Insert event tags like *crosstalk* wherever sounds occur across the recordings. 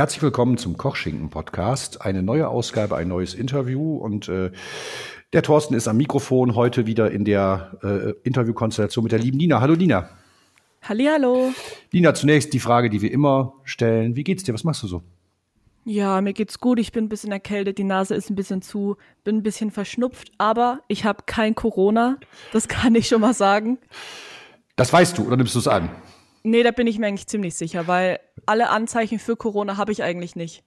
Herzlich willkommen zum Kochschinken-Podcast. Eine neue Ausgabe, ein neues Interview. Und äh, der Thorsten ist am Mikrofon heute wieder in der äh, Interviewkonstellation mit der lieben Nina. Hallo Nina. Hallihallo. Nina, zunächst die Frage, die wir immer stellen. Wie geht's dir? Was machst du so? Ja, mir geht's gut. Ich bin ein bisschen erkältet, die Nase ist ein bisschen zu, bin ein bisschen verschnupft, aber ich habe kein Corona. Das kann ich schon mal sagen. Das weißt du oder nimmst du es an? Nee, da bin ich mir eigentlich ziemlich sicher, weil alle Anzeichen für Corona habe ich eigentlich nicht.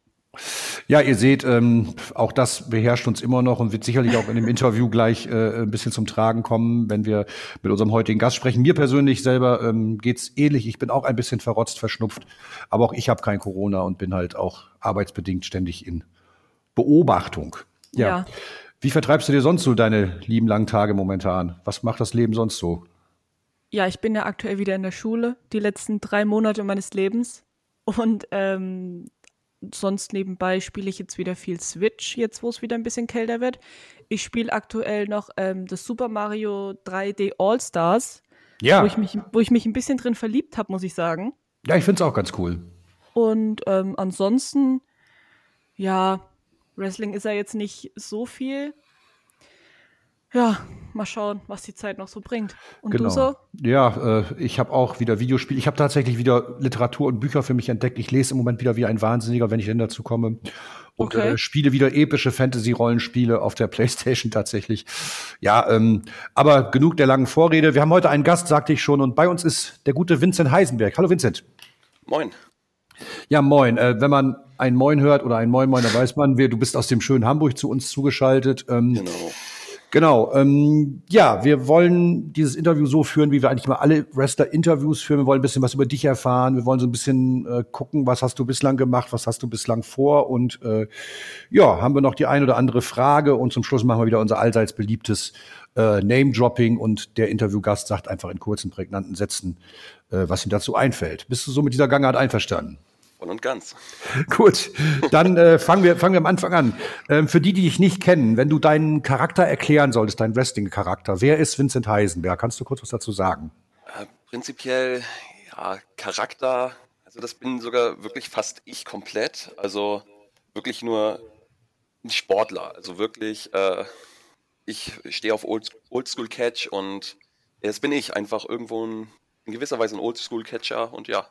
Ja, ihr seht, ähm, auch das beherrscht uns immer noch und wird sicherlich auch in dem Interview gleich äh, ein bisschen zum Tragen kommen, wenn wir mit unserem heutigen Gast sprechen. Mir persönlich selber ähm, geht's ähnlich. Ich bin auch ein bisschen verrotzt, verschnupft, aber auch ich habe kein Corona und bin halt auch arbeitsbedingt ständig in Beobachtung. Ja. ja. Wie vertreibst du dir sonst so deine lieben langen Tage momentan? Was macht das Leben sonst so? Ja, ich bin ja aktuell wieder in der Schule, die letzten drei Monate meines Lebens. Und ähm, sonst nebenbei spiele ich jetzt wieder viel Switch, jetzt wo es wieder ein bisschen kälter wird. Ich spiele aktuell noch ähm, das Super Mario 3D All Stars, ja. wo, ich mich, wo ich mich ein bisschen drin verliebt habe, muss ich sagen. Ja, ich finde es auch ganz cool. Und ähm, ansonsten, ja, Wrestling ist ja jetzt nicht so viel. Ja, mal schauen, was die Zeit noch so bringt. Und genau. du so? Ja, äh, ich habe auch wieder Videospiele. Ich habe tatsächlich wieder Literatur und Bücher für mich entdeckt. Ich lese im Moment wieder wie ein Wahnsinniger, wenn ich denn dazu komme. Und okay. äh, spiele wieder epische Fantasy-Rollenspiele auf der *laughs* Playstation tatsächlich. Ja, ähm, aber genug der langen Vorrede. Wir haben heute einen Gast, sagte ich schon, und bei uns ist der gute Vincent Heisenberg. Hallo Vincent. Moin. Ja, moin. Äh, wenn man ein Moin hört oder ein Moin Moin, dann weiß man, wer du bist aus dem schönen Hamburg zu uns zugeschaltet. Ähm, genau. Genau. Ähm, ja, wir wollen dieses Interview so führen, wie wir eigentlich mal alle Wrestler-Interviews führen. Wir wollen ein bisschen was über dich erfahren. Wir wollen so ein bisschen äh, gucken, was hast du bislang gemacht, was hast du bislang vor. Und äh, ja, haben wir noch die ein oder andere Frage. Und zum Schluss machen wir wieder unser allseits beliebtes äh, Name-Dropping. Und der Interviewgast sagt einfach in kurzen, prägnanten Sätzen, äh, was ihm dazu einfällt. Bist du so mit dieser Gangart einverstanden? Voll und ganz. *laughs* Gut, dann äh, fangen, wir, fangen wir am Anfang an. Ähm, für die, die dich nicht kennen, wenn du deinen Charakter erklären solltest, deinen Wrestling-Charakter, wer ist Vincent Heisenberg? Kannst du kurz was dazu sagen? Äh, prinzipiell, ja, Charakter, also das bin sogar wirklich fast ich komplett. Also wirklich nur ein Sportler. Also wirklich, äh, ich stehe auf Old, Oldschool Catch und das bin ich einfach irgendwo ein, in gewisser Weise ein Oldschool Catcher und ja.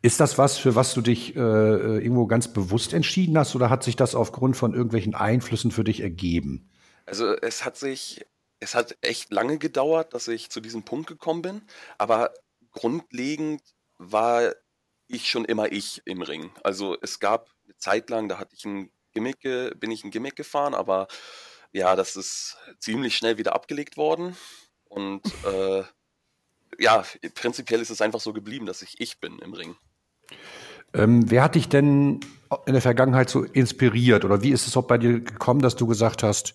Ist das was, für was du dich äh, irgendwo ganz bewusst entschieden hast oder hat sich das aufgrund von irgendwelchen Einflüssen für dich ergeben? Also es hat sich, es hat echt lange gedauert, dass ich zu diesem Punkt gekommen bin, aber grundlegend war ich schon immer ich im Ring. Also es gab eine Zeit lang, da hatte ich ein Gimmick, bin ich ein Gimmick gefahren, aber ja, das ist ziemlich schnell wieder abgelegt worden und äh, ja, prinzipiell ist es einfach so geblieben, dass ich ich bin im Ring. Ähm, wer hat dich denn in der Vergangenheit so inspiriert? Oder wie ist es auch bei dir gekommen, dass du gesagt hast,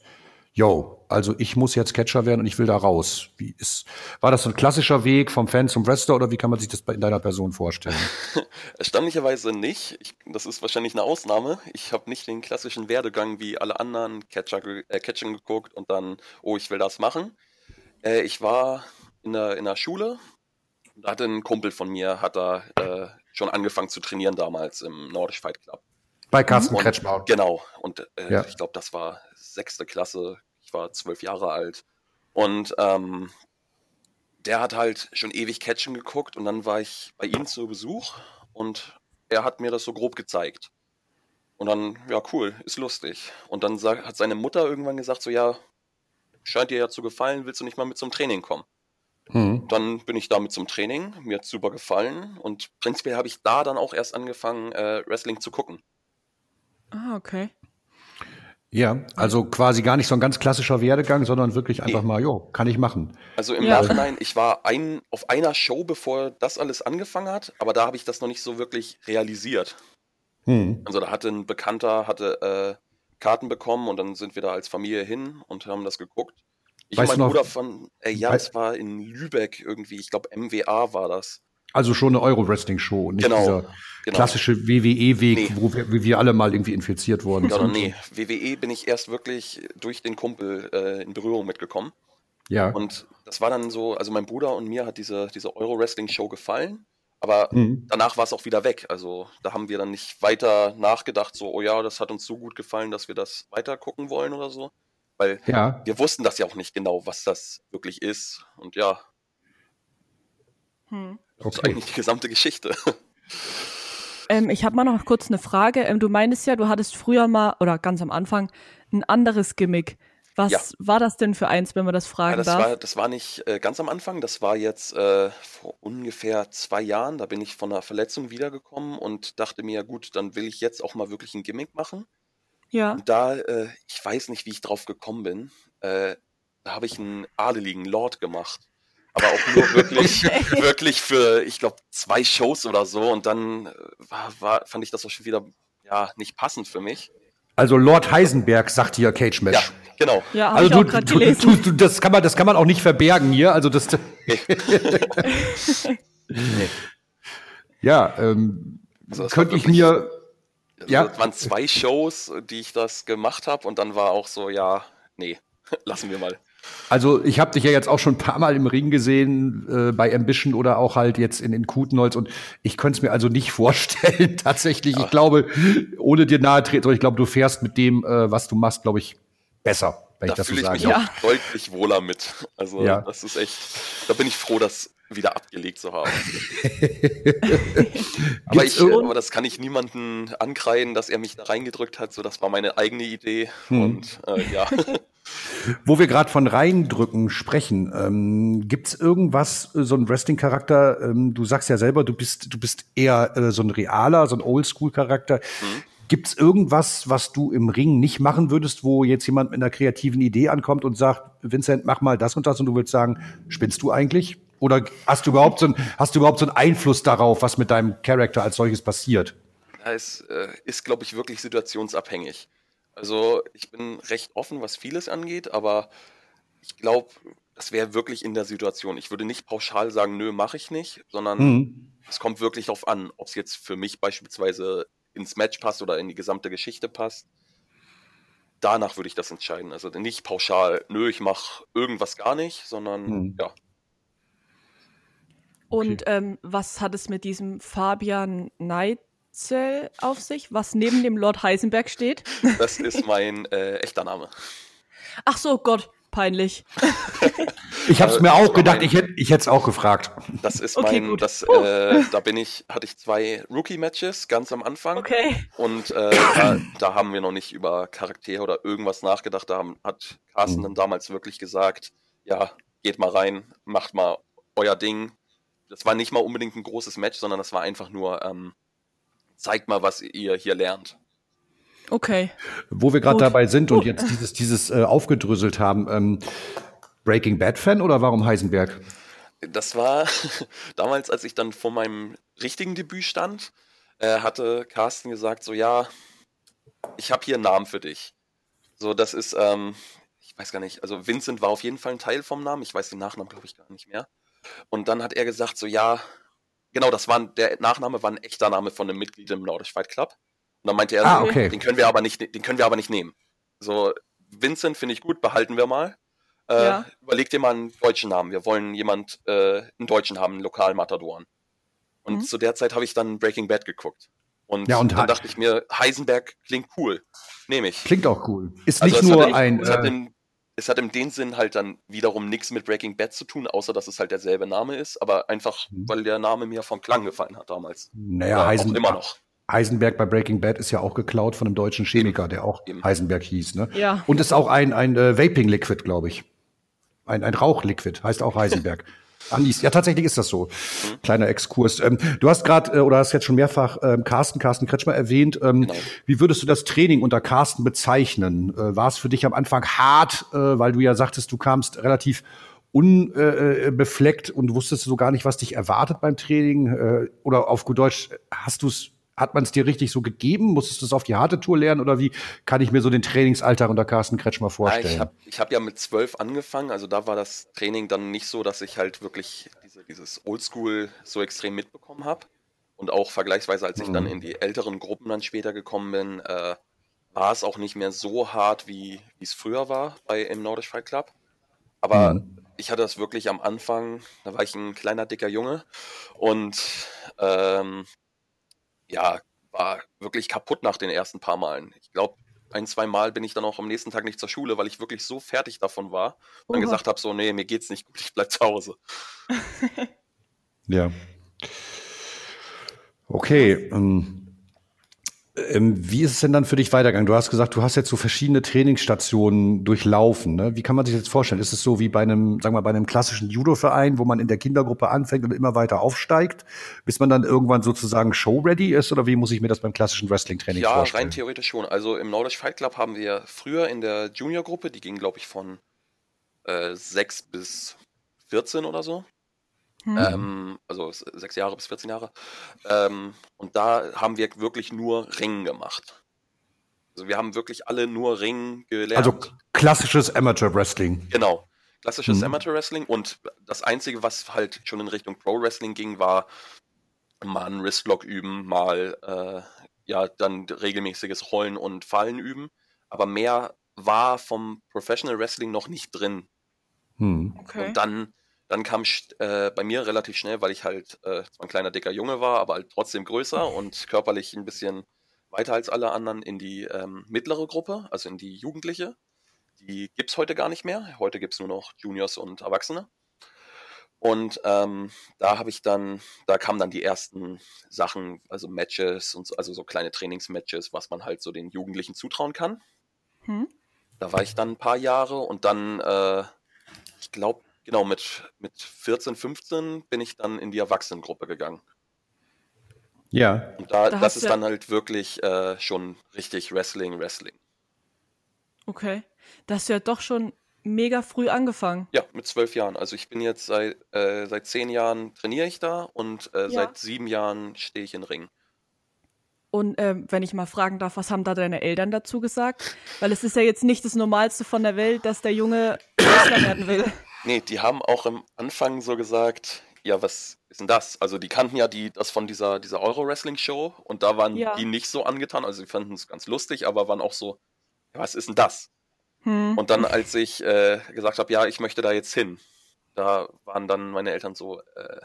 yo, also ich muss jetzt Catcher werden und ich will da raus? Wie ist, war das so ein klassischer Weg vom Fan zum Wrestler oder wie kann man sich das in deiner Person vorstellen? *laughs* Erstaunlicherweise nicht. Ich, das ist wahrscheinlich eine Ausnahme. Ich habe nicht den klassischen Werdegang wie alle anderen Catcher, äh, Catching geguckt und dann, oh, ich will das machen. Äh, ich war in der, in der Schule. Da hatte ein Kumpel von mir, hat da äh, schon angefangen zu trainieren damals im Nordisch Fight Club. Bei Carsten Kretschmer. Genau. Und äh, ja. ich glaube, das war sechste Klasse. Ich war zwölf Jahre alt. Und ähm, der hat halt schon ewig Catchen geguckt und dann war ich bei ihm zu Besuch und er hat mir das so grob gezeigt. Und dann, ja, cool, ist lustig. Und dann hat seine Mutter irgendwann gesagt, so, ja, scheint dir ja zu gefallen, willst du nicht mal mit zum Training kommen? Mhm. Dann bin ich damit zum Training, mir hat super gefallen und prinzipiell habe ich da dann auch erst angefangen, äh, Wrestling zu gucken. Ah, okay. Ja, also quasi gar nicht so ein ganz klassischer Werdegang, sondern wirklich einfach nee. mal, jo, kann ich machen. Also im ja. Nachhinein, ich war ein, auf einer Show, bevor das alles angefangen hat, aber da habe ich das noch nicht so wirklich realisiert. Hm. Also da hatte ein Bekannter, hatte äh, Karten bekommen und dann sind wir da als Familie hin und haben das geguckt. Ich weißt und mein Bruder von, äh, ja, es war in Lübeck irgendwie, ich glaube MWA war das. Also schon eine Euro-Wrestling-Show, nicht genau, dieser genau. klassische WWE-Weg, nee. wo wir, wie wir alle mal irgendwie infiziert wurden. Ja, nee, WWE bin ich erst wirklich durch den Kumpel äh, in Berührung mitgekommen. Ja. Und das war dann so, also mein Bruder und mir hat diese, diese Euro-Wrestling-Show gefallen, Aber mhm. danach war es auch wieder weg. Also da haben wir dann nicht weiter nachgedacht, so, oh ja, das hat uns so gut gefallen, dass wir das weiter gucken wollen oder so. Weil ja. wir wussten das ja auch nicht genau, was das wirklich ist. Und ja. Hm. Das okay. ist eigentlich die gesamte Geschichte. Ähm, ich habe mal noch kurz eine Frage. Ähm, du meinst ja, du hattest früher mal, oder ganz am Anfang, ein anderes Gimmick. Was ja. war das denn für eins, wenn man das fragen ja, das darf? War, das war nicht äh, ganz am Anfang, das war jetzt äh, vor ungefähr zwei Jahren. Da bin ich von einer Verletzung wiedergekommen und dachte mir, gut, dann will ich jetzt auch mal wirklich ein Gimmick machen. Ja. Und da, äh, ich weiß nicht, wie ich drauf gekommen bin, äh, da habe ich einen adeligen Lord gemacht. Aber auch nur *laughs* wirklich, wirklich für, ich glaube, zwei Shows oder so. Und dann äh, war, war, fand ich das auch schon wieder ja, nicht passend für mich. Also Lord Heisenberg sagt hier Cage Match. Ja, genau. Ja, also du, du, du, du, das kann man, das kann man auch nicht verbergen hier. Also das. Nee. *laughs* nee. Ja, ähm, also könnte ich mir. Also ja. Es waren zwei Shows, die ich das gemacht habe, und dann war auch so, ja, nee, *laughs* lassen wir mal. Also ich habe dich ja jetzt auch schon ein paar Mal im Ring gesehen, äh, bei Ambition oder auch halt jetzt in, in Kutenholz und ich könnte es mir also nicht *laughs* vorstellen, tatsächlich. Ja. Ich glaube, ohne dir nahe treten, ich glaube, du fährst mit dem, äh, was du machst, glaube ich, besser, wenn da ich das so sage. Ich mich ja. auch deutlich wohler mit. Also ja. das ist echt, da bin ich froh, dass wieder abgelegt zu haben. *laughs* aber, ich, aber das kann ich niemanden ankreiden, dass er mich da reingedrückt hat. So, das war meine eigene Idee. Hm. Und äh, ja. *laughs* Wo wir gerade von reindrücken sprechen, ähm, gibt es irgendwas, äh, so ein Wrestling-Charakter, ähm, du sagst ja selber, du bist, du bist eher äh, so ein realer, so ein Oldschool-Charakter. Mhm. Gibt es irgendwas, was du im Ring nicht machen würdest, wo jetzt jemand mit einer kreativen Idee ankommt und sagt, Vincent, mach mal das und das und du willst sagen, spinnst du eigentlich? Oder hast du überhaupt so, ein, hast du überhaupt so einen Einfluss darauf, was mit deinem Charakter als solches passiert? Es äh, ist, glaube ich, wirklich situationsabhängig. Also ich bin recht offen, was vieles angeht, aber ich glaube, das wäre wirklich in der Situation. Ich würde nicht pauschal sagen, nö, mache ich nicht, sondern mhm. es kommt wirklich darauf an, ob es jetzt für mich beispielsweise ins Match passt oder in die gesamte Geschichte passt. Danach würde ich das entscheiden. Also nicht pauschal, nö, ich mache irgendwas gar nicht, sondern mhm. ja. Und okay. ähm, was hat es mit diesem Fabian Neid Zell auf sich, was neben dem Lord Heisenberg steht? *laughs* Das ist mein äh, echter Name. Ach so, Gott, peinlich. *laughs* ich habe es mir auch gedacht, mein, ich hätte ich es auch gefragt. Das ist okay, mein, das, äh, da bin ich, hatte ich zwei Rookie-Matches ganz am Anfang. Okay. Und äh, da, da, haben wir noch nicht über Charaktere oder irgendwas nachgedacht. Da haben, hat Carsten mhm. dann damals wirklich gesagt, ja, geht mal rein, macht mal euer Ding. Das war nicht mal unbedingt ein großes Match, sondern das war einfach nur ähm, zeigt mal, was ihr hier lernt. Okay. Wo wir gerade dabei sind und jetzt dieses, dieses äh, aufgedröselt haben, ähm, Breaking Bad Fan oder warum Heisenberg? Das war *laughs* damals, als ich dann vor meinem richtigen Debüt stand, äh, hatte Carsten gesagt, so ja, ich habe hier einen Namen für dich. So, das ist, ähm, ich weiß gar nicht, also Vincent war auf jeden Fall ein Teil vom Namen, ich weiß den Nachnamen, glaube ich, gar nicht mehr. Und dann hat er gesagt, so ja, Genau, das war der Nachname war ein echter Name von einem Mitglied im Nordisch Fight Club. Und dann meinte er, ah, so, okay. den können wir aber nicht, den können wir aber nicht nehmen. So, Vincent finde ich gut, behalten wir mal. Äh, ja. Überleg dir mal einen deutschen Namen. Wir wollen jemand, äh, einen deutschen haben, einen Lokal-Matadoren. Und mhm. zu der Zeit habe ich dann Breaking Bad geguckt. Und, ja, und dann dachte ich mir, Heisenberg klingt cool. Nehme ich. Klingt auch cool. Ist also nicht nur ein. Es hat, in, es hat in dem Sinn halt dann wiederum nichts mit Breaking Bad zu tun, außer dass es halt derselbe Name ist, aber einfach, mhm. weil der Name mir vom Klang gefallen hat damals. Naja, Heisen immer noch. Heisenberg bei Breaking Bad ist ja auch geklaut von einem deutschen Chemiker, der auch Eben. Heisenberg hieß. Ne? Ja. Und ist auch ein, ein äh, Vaping-Liquid, glaube ich. Ein, ein Rauchliquid, heißt auch Heisenberg. *laughs* Anis. Ja, tatsächlich ist das so. Mhm. Kleiner Exkurs. Ähm, du hast gerade äh, oder hast jetzt schon mehrfach ähm, Carsten, Carsten Kretschmer erwähnt. Ähm, genau. Wie würdest du das Training unter Carsten bezeichnen? Äh, war es für dich am Anfang hart, äh, weil du ja sagtest, du kamst relativ unbefleckt äh, und wusstest so gar nicht, was dich erwartet beim Training? Äh, oder auf gut Deutsch, hast du es hat man es dir richtig so gegeben? Musstest du es auf die harte Tour lernen oder wie kann ich mir so den Trainingsalltag unter Carsten Kretschmer vorstellen? Ja, ich habe hab ja mit zwölf angefangen, also da war das Training dann nicht so, dass ich halt wirklich diese, dieses Oldschool so extrem mitbekommen habe. Und auch vergleichsweise, als ich mhm. dann in die älteren Gruppen dann später gekommen bin, äh, war es auch nicht mehr so hart, wie es früher war bei im Nordisch Fight Club. Aber mhm. ich hatte das wirklich am Anfang, da war ich ein kleiner, dicker Junge und ähm, ja, war wirklich kaputt nach den ersten paar Malen. Ich glaube, ein, zwei Mal bin ich dann auch am nächsten Tag nicht zur Schule, weil ich wirklich so fertig davon war und dann gesagt habe, so, nee, mir geht's nicht gut, ich bleib zu Hause. *laughs* ja. Okay. Ähm, ähm, wie ist es denn dann für dich weitergegangen? Du hast gesagt, du hast jetzt so verschiedene Trainingsstationen durchlaufen. Ne? Wie kann man sich das vorstellen? Ist es so wie bei einem, sagen wir mal, bei einem klassischen Judo-Verein, wo man in der Kindergruppe anfängt und immer weiter aufsteigt, bis man dann irgendwann sozusagen show-ready ist? Oder wie muss ich mir das beim klassischen Wrestling-Training ja, vorstellen? Ja, rein theoretisch schon. Also im Nordisch Fight Club haben wir früher in der Junior-Gruppe, die ging, glaube ich, von äh, 6 bis 14 oder so. Hm. Ähm, also sechs Jahre bis 14 Jahre. Ähm, und da haben wir wirklich nur Ringen gemacht. Also wir haben wirklich alle nur Ringen gelernt. Also klassisches Amateur Wrestling. Genau. Klassisches hm. Amateur Wrestling. Und das Einzige, was halt schon in Richtung Pro Wrestling ging, war mal einen Wristlock üben, mal äh, ja dann regelmäßiges Rollen und Fallen üben. Aber mehr war vom Professional Wrestling noch nicht drin. Hm. Okay. Und dann dann kam äh, bei mir relativ schnell, weil ich halt äh, zwar ein kleiner dicker Junge war, aber halt trotzdem größer und körperlich ein bisschen weiter als alle anderen in die ähm, mittlere Gruppe, also in die Jugendliche. Die gibt es heute gar nicht mehr. Heute gibt es nur noch Juniors und Erwachsene. Und ähm, da habe ich dann, da kamen dann die ersten Sachen, also Matches und so, also so kleine Trainingsmatches, was man halt so den Jugendlichen zutrauen kann. Hm. Da war ich dann ein paar Jahre und dann, äh, ich glaube, Genau, mit, mit 14, 15 bin ich dann in die Erwachsenengruppe gegangen. Ja. Und da, da das ist dann halt wirklich äh, schon richtig Wrestling, Wrestling. Okay. Da hast du ja doch schon mega früh angefangen. Ja, mit zwölf Jahren. Also ich bin jetzt seit, äh, seit zehn Jahren trainiere ich da und äh, ja. seit sieben Jahren stehe ich in Ring. Und ähm, wenn ich mal fragen darf, was haben da deine Eltern dazu gesagt? Weil es ist ja jetzt nicht das Normalste von der Welt, dass der Junge Wrestler werden will. *laughs* Nee, die haben auch am Anfang so gesagt, ja, was ist denn das? Also die kannten ja die, das von dieser, dieser Euro-Wrestling-Show und da waren ja. die nicht so angetan, also sie fanden es ganz lustig, aber waren auch so, ja, was ist denn das? Hm. Und dann, als ich äh, gesagt habe, ja, ich möchte da jetzt hin, da waren dann meine Eltern so, äh,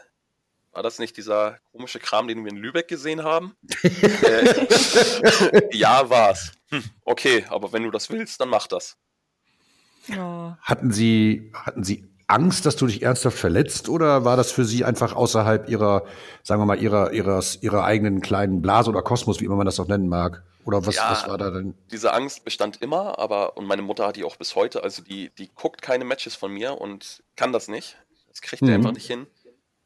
war das nicht dieser komische Kram, den wir in Lübeck gesehen haben? *laughs* äh, *laughs* ja, war's. Hm, okay, aber wenn du das willst, dann mach das. Oh. Hatten Sie, hatten Sie Angst, dass du dich ernsthaft verletzt oder war das für Sie einfach außerhalb Ihrer, sagen wir mal, Ihrer, Ihres, Ihrer eigenen kleinen Blase oder Kosmos, wie immer man das auch nennen mag? Oder was, ja, was war da denn? Diese Angst bestand immer, aber, und meine Mutter hat die auch bis heute, also die, die guckt keine Matches von mir und kann das nicht. Das kriegt mhm. er einfach nicht hin.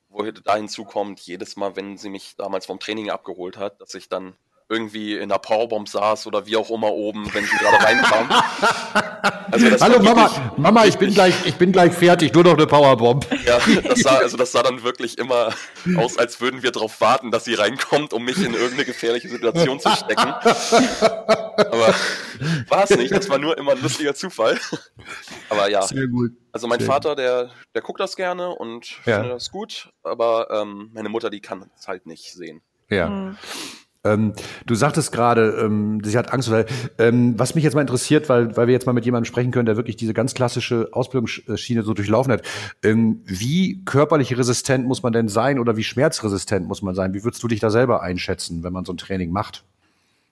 Wo da hinzukommt, jedes Mal, wenn sie mich damals vom Training abgeholt hat, dass ich dann irgendwie in der Powerbomb saß oder wie auch immer oben, wenn sie gerade reinkam. Also Hallo Mama, Mama, ich bin gleich, ich bin gleich fertig, nur noch eine Powerbomb. Ja, das sah, also das sah dann wirklich immer aus, als würden wir darauf warten, dass sie reinkommt, um mich in irgendeine gefährliche Situation zu stecken. Aber war es nicht, das war nur immer ein lustiger Zufall. Aber ja. Sehr gut. Also mein Sehr Vater, der, der guckt das gerne und ja. findet das gut, aber ähm, meine Mutter, die kann es halt nicht sehen. Ja. Mhm. Ähm, du sagtest gerade, ähm, sie hat Angst. Oder, ähm, was mich jetzt mal interessiert, weil, weil wir jetzt mal mit jemandem sprechen können, der wirklich diese ganz klassische Ausbildungsschiene so durchlaufen hat. Ähm, wie körperlich resistent muss man denn sein oder wie schmerzresistent muss man sein? Wie würdest du dich da selber einschätzen, wenn man so ein Training macht?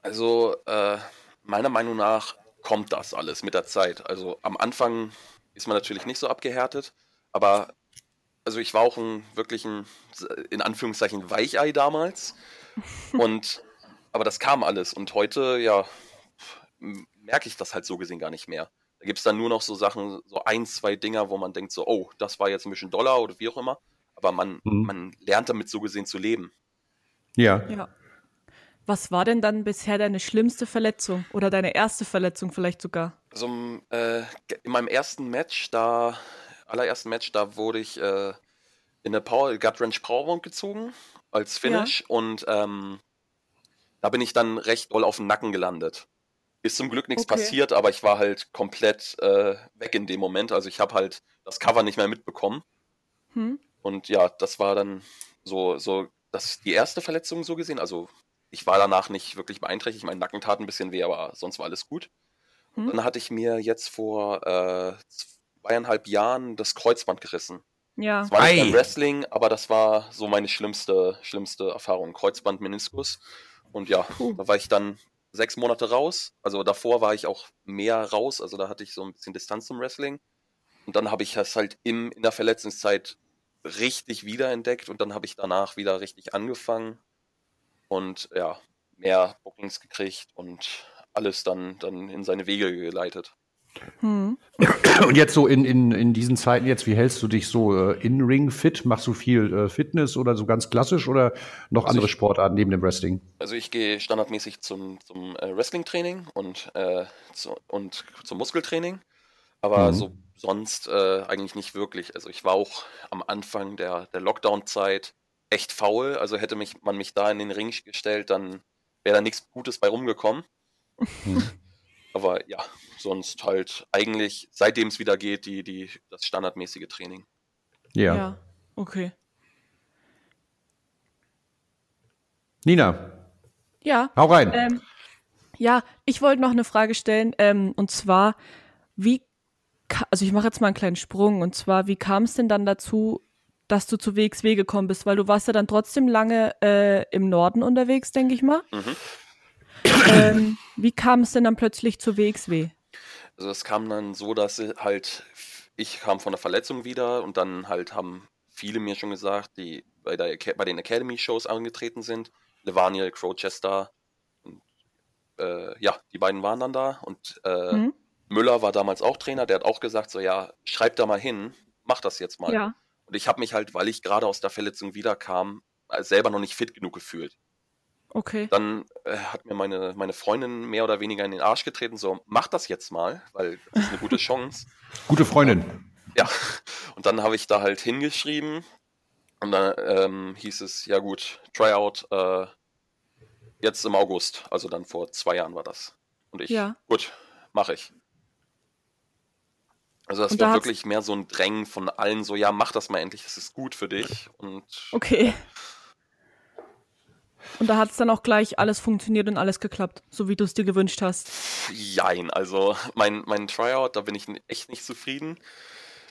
Also äh, meiner Meinung nach kommt das alles mit der Zeit. Also am Anfang ist man natürlich nicht so abgehärtet, aber also ich war auch ein wirklich ein, in Anführungszeichen Weichei damals. Und aber das kam alles. Und heute, ja, merke ich das halt so gesehen gar nicht mehr. Da gibt es dann nur noch so Sachen, so ein, zwei Dinger, wo man denkt, so, oh, das war jetzt ein bisschen Dollar oder wie auch immer. Aber man, mhm. man lernt damit so gesehen zu leben. Ja. ja. Was war denn dann bisher deine schlimmste Verletzung oder deine erste Verletzung vielleicht sogar? Also äh, in meinem ersten Match, da, allerersten Match, da wurde ich äh, in der Power Gut Wrench Powerbomb gezogen als Finish ja. und ähm, da bin ich dann recht doll auf den Nacken gelandet. Ist zum Glück nichts okay. passiert, aber ich war halt komplett äh, weg in dem Moment. Also ich habe halt das Cover nicht mehr mitbekommen. Hm. Und ja, das war dann so, so, das die erste Verletzung so gesehen. Also ich war danach nicht wirklich beeinträchtigt. Mein Nacken tat ein bisschen weh, aber sonst war alles gut. Hm. Dann hatte ich mir jetzt vor äh, zweieinhalb Jahren das Kreuzband gerissen. Ja. Es war nicht beim Wrestling, aber das war so meine schlimmste, schlimmste Erfahrung. Kreuzband, Meniskus. Und ja, Puh. da war ich dann sechs Monate raus. Also davor war ich auch mehr raus. Also da hatte ich so ein bisschen Distanz zum Wrestling. Und dann habe ich das halt im, in der Verletzungszeit richtig wiederentdeckt und dann habe ich danach wieder richtig angefangen und ja, mehr Bookings gekriegt und alles dann, dann in seine Wege geleitet. Hm. Und jetzt so in, in, in diesen Zeiten jetzt, wie hältst du dich so äh, in Ring fit? Machst du viel äh, Fitness oder so ganz klassisch oder noch also andere ich, Sportarten neben dem Wrestling? Also ich gehe standardmäßig zum, zum äh, Wrestling-Training und, äh, zu, und zum Muskeltraining, aber mhm. so sonst äh, eigentlich nicht wirklich. Also ich war auch am Anfang der, der Lockdown-Zeit echt faul, also hätte mich, man mich da in den Ring gestellt, dann wäre da nichts Gutes bei rumgekommen. Mhm. *laughs* Aber ja, sonst halt eigentlich, seitdem es wieder geht, die, die, das standardmäßige Training. Ja. Ja, okay. Nina. Ja. Hau rein. Ähm, ja, ich wollte noch eine Frage stellen. Ähm, und zwar, wie, also ich mache jetzt mal einen kleinen Sprung. Und zwar, wie kam es denn dann dazu, dass du zu WXW gekommen bist? Weil du warst ja dann trotzdem lange äh, im Norden unterwegs, denke ich mal. Mhm. Ähm, wie kam es denn dann plötzlich zu WXW? Also es kam dann so, dass halt, ich kam von der Verletzung wieder und dann halt haben viele mir schon gesagt, die bei, der, bei den Academy-Shows angetreten sind, Levaniel, Crowchester, und, äh, ja, die beiden waren dann da und äh, mhm. Müller war damals auch Trainer, der hat auch gesagt, so ja, schreib da mal hin, mach das jetzt mal. Ja. Und ich habe mich halt, weil ich gerade aus der Verletzung wiederkam, selber noch nicht fit genug gefühlt. Okay. Dann äh, hat mir meine, meine Freundin mehr oder weniger in den Arsch getreten, so, mach das jetzt mal, weil das ist eine gute *laughs* Chance. Gute Freundin. Ja, und dann habe ich da halt hingeschrieben und dann ähm, hieß es, ja gut, Tryout äh, jetzt im August, also dann vor zwei Jahren war das. Und ich, ja. gut, mache ich. Also das und war da wirklich mehr so ein Drängen von allen, so ja, mach das mal endlich, das ist gut für dich. Und okay. Und da hat es dann auch gleich alles funktioniert und alles geklappt, so wie du es dir gewünscht hast. Jein, also mein, mein Tryout, da bin ich echt nicht zufrieden,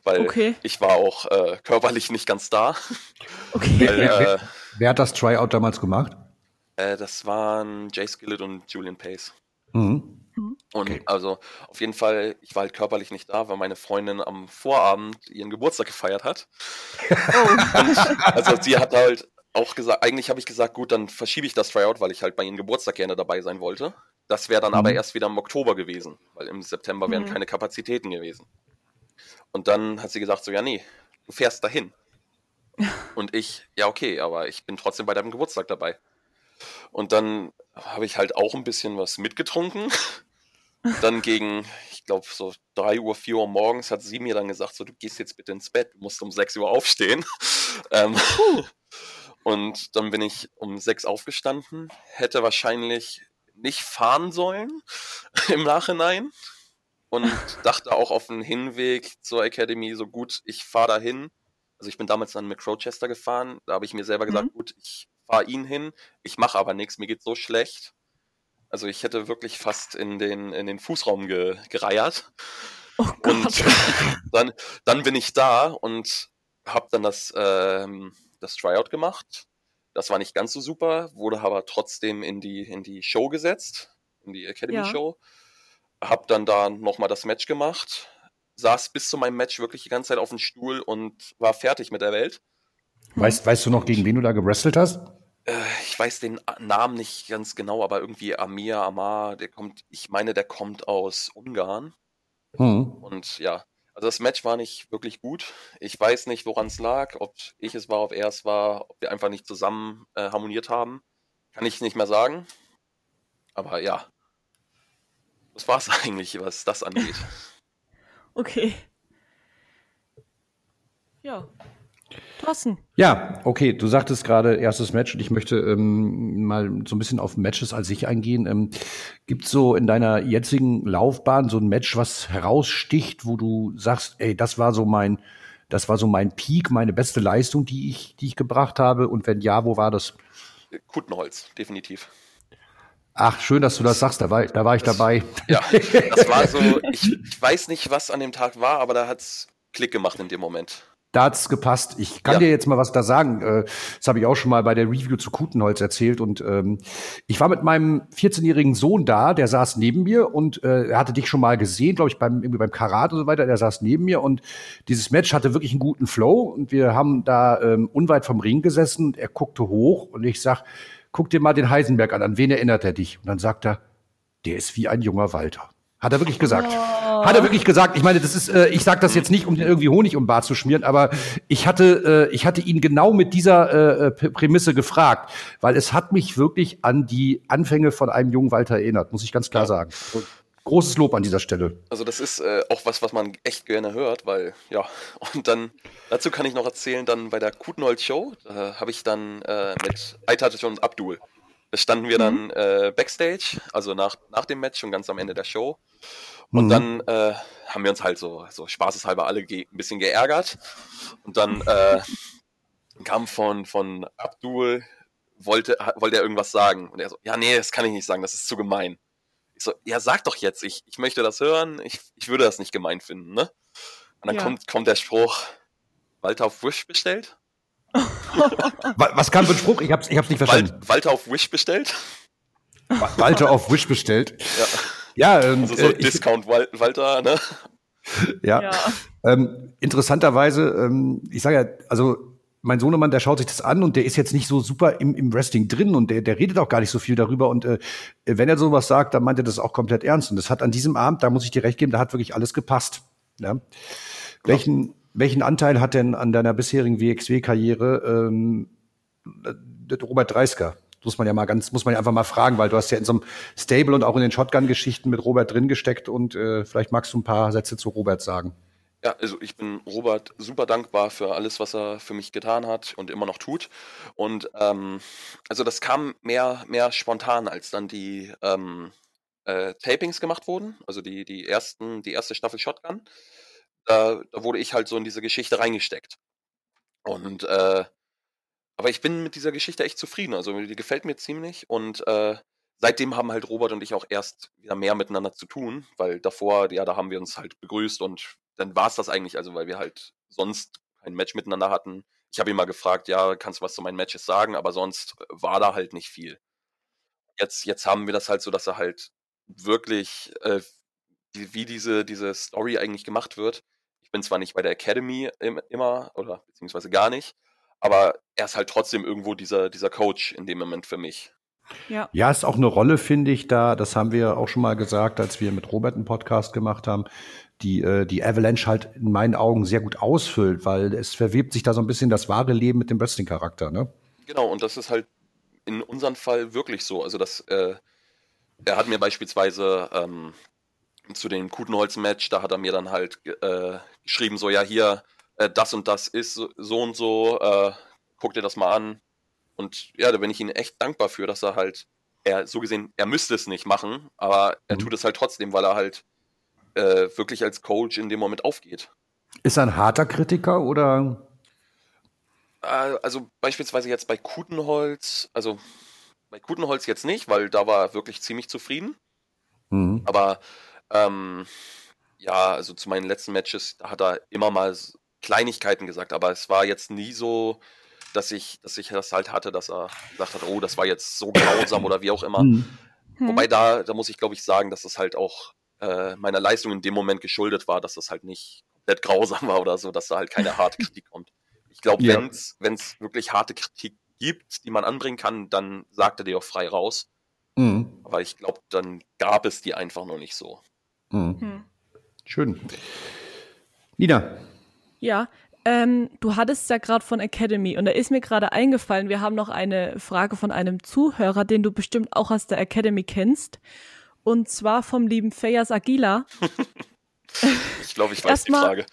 weil okay. ich war auch äh, körperlich nicht ganz da. *laughs* Okay. Weil, äh, wer, hat das Tryout damals gemacht? Äh, das waren Jay Skillett und Julian Pace. Mhm. mhm. Und okay. also auf jeden Fall, ich war halt körperlich nicht da, weil meine Freundin am Vorabend ihren Geburtstag gefeiert hat. Oh. Und, *laughs* also sie hat halt auch gesagt, eigentlich habe ich gesagt, gut, dann verschiebe ich das Tryout, weil ich halt bei ihrem Geburtstag gerne dabei sein wollte. Das wäre dann mhm. aber erst wieder im Oktober gewesen, weil im September wären mhm. keine Kapazitäten gewesen. Und dann hat sie gesagt, so, ja, nee, du fährst dahin. *laughs* Und ich, ja, okay, aber ich bin trotzdem bei deinem Geburtstag dabei. Und dann habe ich halt auch ein bisschen was mitgetrunken. *laughs* Dann gegen, ich glaube, so 3 Uhr, 4 Uhr morgens hat sie mir dann gesagt, so, du gehst jetzt bitte ins Bett, du musst um 6 Uhr aufstehen. *laughs* ähm, und dann bin ich um sechs aufgestanden, hätte wahrscheinlich nicht fahren sollen *laughs* im Nachhinein und dachte auch auf den Hinweg zur Academy so gut, ich fahre dahin. Also ich bin damals dann mit Crowchester gefahren, da habe ich mir selber gesagt, mhm. gut, ich fahre ihn hin, ich mache aber nichts, mir geht so schlecht. Also ich hätte wirklich fast in den, in den Fußraum ge, gereiert. Oh und *laughs* dann, dann bin ich da und habe dann das ähm, das Tryout gemacht. Das war nicht ganz so super, wurde aber trotzdem in die, in die Show gesetzt, in die Academy Show. Ja. Hab dann da nochmal das Match gemacht, saß bis zu meinem Match wirklich die ganze Zeit auf dem Stuhl und war fertig mit der Welt. Weißt, weißt du noch, gegen wen du da gewrestelt hast? Äh, ich weiß den Namen nicht ganz genau, aber irgendwie Amir Amar, der kommt, ich meine, der kommt aus Ungarn. Hm. Und ja, also das Match war nicht wirklich gut. Ich weiß nicht, woran es lag, ob ich es war, ob er es war, ob wir einfach nicht zusammen äh, harmoniert haben. Kann ich nicht mehr sagen. Aber ja, das war es *laughs* eigentlich, was das angeht. okay. Ja. Thorsten. Ja, okay, du sagtest gerade erstes Match und ich möchte ähm, mal so ein bisschen auf Matches als sich eingehen. Ähm, Gibt es so in deiner jetzigen Laufbahn so ein Match, was heraussticht, wo du sagst, ey, das war so mein, das war so mein Peak, meine beste Leistung, die ich, die ich gebracht habe? Und wenn ja, wo war das? Kutenholz, definitiv. Ach, schön, dass du das sagst, da war, da war ich das, dabei. Ja, das war so, ich, *laughs* ich weiß nicht, was an dem Tag war, aber da hat es Klick gemacht in dem Moment. Da hat's gepasst. Ich kann ja. dir jetzt mal was da sagen. Äh, das habe ich auch schon mal bei der Review zu Kutenholz erzählt. Und ähm, ich war mit meinem 14-jährigen Sohn da, der saß neben mir und äh, er hatte dich schon mal gesehen, glaube ich, beim, irgendwie beim Karat und so weiter. Der saß neben mir und dieses Match hatte wirklich einen guten Flow. Und wir haben da ähm, unweit vom Ring gesessen und er guckte hoch und ich sag, guck dir mal den Heisenberg an, an wen erinnert er dich? Und dann sagt er, der ist wie ein junger Walter. Hat er wirklich gesagt. Oh. Hat er wirklich gesagt. Ich meine, das ist, äh, ich sage das jetzt nicht, um den irgendwie Honig um Bart zu schmieren, aber ich hatte, äh, ich hatte ihn genau mit dieser äh, Prämisse gefragt, weil es hat mich wirklich an die Anfänge von einem jungen Walter erinnert, muss ich ganz klar ja. sagen. Großes Lob an dieser Stelle. Also das ist äh, auch was, was man echt gerne hört, weil ja und dann dazu kann ich noch erzählen, dann bei der Kutenholz Show äh, habe ich dann äh, mit Aitat und Abdul standen wir dann mhm. äh, backstage, also nach, nach dem Match und ganz am Ende der Show. Und mhm. dann äh, haben wir uns halt so, so spaßeshalber alle ein bisschen geärgert. Und dann äh, kam von, von Abdul, wollte, wollte er irgendwas sagen. Und er so, ja, nee, das kann ich nicht sagen, das ist zu gemein. Ich so, ja, sag doch jetzt, ich, ich möchte das hören, ich, ich würde das nicht gemein finden, ne? Und dann ja. kommt, kommt der Spruch, Walter auf Wish bestellt? Was kam für ein Spruch? Ich hab's, ich hab's nicht verstanden. Wal Walter auf Wish bestellt? Walter auf Wish bestellt. Ja, ja ähm, also so äh, Discount ich, Walter, ne? Ja. ja. Ähm, interessanterweise, ähm, ich sage ja, also mein Sohnemann, der schaut sich das an und der ist jetzt nicht so super im, im Wrestling drin und der, der redet auch gar nicht so viel darüber. Und äh, wenn er sowas sagt, dann meint er das auch komplett ernst. Und das hat an diesem Abend, da muss ich dir recht geben, da hat wirklich alles gepasst. Ja? Welchen, welchen Anteil hat denn an deiner bisherigen WXW-Karriere ähm, Robert Dreisker? Muss man ja mal ganz, muss man ja einfach mal fragen, weil du hast ja in so einem Stable und auch in den Shotgun-Geschichten mit Robert drin gesteckt und äh, vielleicht magst du ein paar Sätze zu Robert sagen. Ja, also ich bin Robert super dankbar für alles, was er für mich getan hat und immer noch tut. Und ähm, also das kam mehr, mehr spontan, als dann die ähm, äh, Tapings gemacht wurden, also die, die ersten, die erste Staffel Shotgun da, da wurde ich halt so in diese Geschichte reingesteckt. Und äh, aber ich bin mit dieser Geschichte echt zufrieden. Also die gefällt mir ziemlich und äh, seitdem haben halt Robert und ich auch erst wieder mehr miteinander zu tun, weil davor, ja, da haben wir uns halt begrüßt und dann war es das eigentlich, also weil wir halt sonst kein Match miteinander hatten. Ich habe ihn mal gefragt, ja, kannst du was zu meinen Matches sagen, aber sonst war da halt nicht viel. Jetzt, jetzt haben wir das halt so, dass er halt wirklich, äh, wie diese, diese Story eigentlich gemacht wird, ich bin zwar nicht bei der Academy im, immer oder beziehungsweise gar nicht, aber er ist halt trotzdem irgendwo dieser, dieser Coach in dem Moment für mich. Ja. ja, ist auch eine Rolle, finde ich, da, das haben wir auch schon mal gesagt, als wir mit Robert einen Podcast gemacht haben, die, äh, die Avalanche halt in meinen Augen sehr gut ausfüllt, weil es verwebt sich da so ein bisschen das wahre Leben mit dem Wrestling-Charakter, ne? Genau, und das ist halt in unserem Fall wirklich so. Also, das, äh, er hat mir beispielsweise ähm, zu dem Kutenholz-Match, da hat er mir dann halt äh, geschrieben, so ja, hier, äh, das und das ist so und so, äh, guck dir das mal an. Und ja, da bin ich ihm echt dankbar für, dass er halt, er so gesehen, er müsste es nicht machen, aber er mhm. tut es halt trotzdem, weil er halt äh, wirklich als Coach in dem Moment aufgeht. Ist er ein harter Kritiker oder? Äh, also beispielsweise jetzt bei Kutenholz, also bei Kutenholz jetzt nicht, weil da war er wirklich ziemlich zufrieden. Mhm. Aber ähm, ja, also zu meinen letzten Matches, da hat er immer mal Kleinigkeiten gesagt, aber es war jetzt nie so, dass ich, dass ich das halt hatte, dass er gesagt hat, oh, das war jetzt so grausam oder wie auch immer. Mhm. Wobei da, da muss ich glaube ich sagen, dass das halt auch äh, meiner Leistung in dem Moment geschuldet war, dass das halt nicht komplett grausam war oder so, dass da halt keine harte Kritik kommt. Ich glaube, ja. wenn es wirklich harte Kritik gibt, die man anbringen kann, dann sagt er die auch frei raus. Mhm. Aber ich glaube, dann gab es die einfach noch nicht so. Mhm. Hm. Schön. Nina. Ja, ähm, du hattest ja gerade von Academy und da ist mir gerade eingefallen, wir haben noch eine Frage von einem Zuhörer, den du bestimmt auch aus der Academy kennst. Und zwar vom lieben Fayas Aguila. *laughs* ich glaube, ich weiß erstmal, die Frage.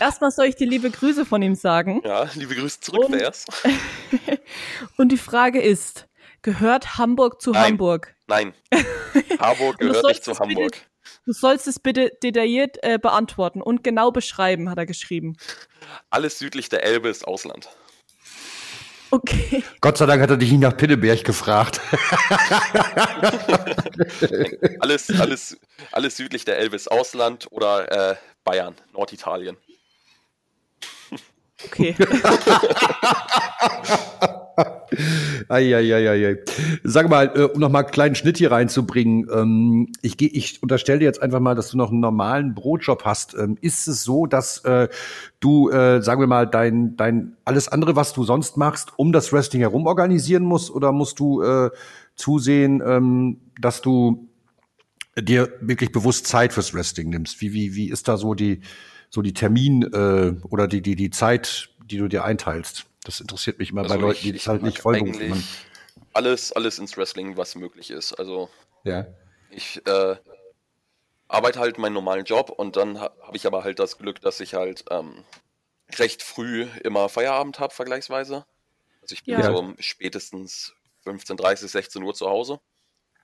Erstmal soll ich dir liebe Grüße von ihm sagen. Ja, liebe Grüße zurück, und, Fayas. *laughs* und die Frage ist, gehört Hamburg zu Nein. Hamburg? Nein. *laughs* Hamburg gehört nicht zu Hamburg. Du sollst es bitte detailliert äh, beantworten und genau beschreiben, hat er geschrieben. Alles südlich der Elbe ist Ausland. Okay. Gott sei Dank hat er dich nicht nach Pinneberg gefragt. *laughs* alles, alles, alles südlich der Elbe ist Ausland oder äh, Bayern, Norditalien. Okay. *laughs* *laughs* Eieieiei. Sag mal, äh, um noch mal einen kleinen Schnitt hier reinzubringen. Ähm, ich, geh, ich unterstelle dir jetzt einfach mal, dass du noch einen normalen Brotjob hast. Ähm, ist es so, dass äh, du, äh, sagen wir mal, dein, dein alles andere, was du sonst machst, um das Wrestling herum organisieren musst? Oder musst du äh, zusehen, ähm, dass du dir wirklich bewusst Zeit fürs Wrestling nimmst? Wie, wie, wie ist da so die, so die Termin äh, oder die, die, die Zeit, die du dir einteilst? Das interessiert mich immer also bei Leuten, die das halt nicht vollberuflich Alles, alles ins Wrestling, was möglich ist. Also ja. ich äh, arbeite halt meinen normalen Job und dann ha habe ich aber halt das Glück, dass ich halt ähm, recht früh immer Feierabend habe, vergleichsweise. Also ich bin ja. so um spätestens 15.30, 16 Uhr zu Hause.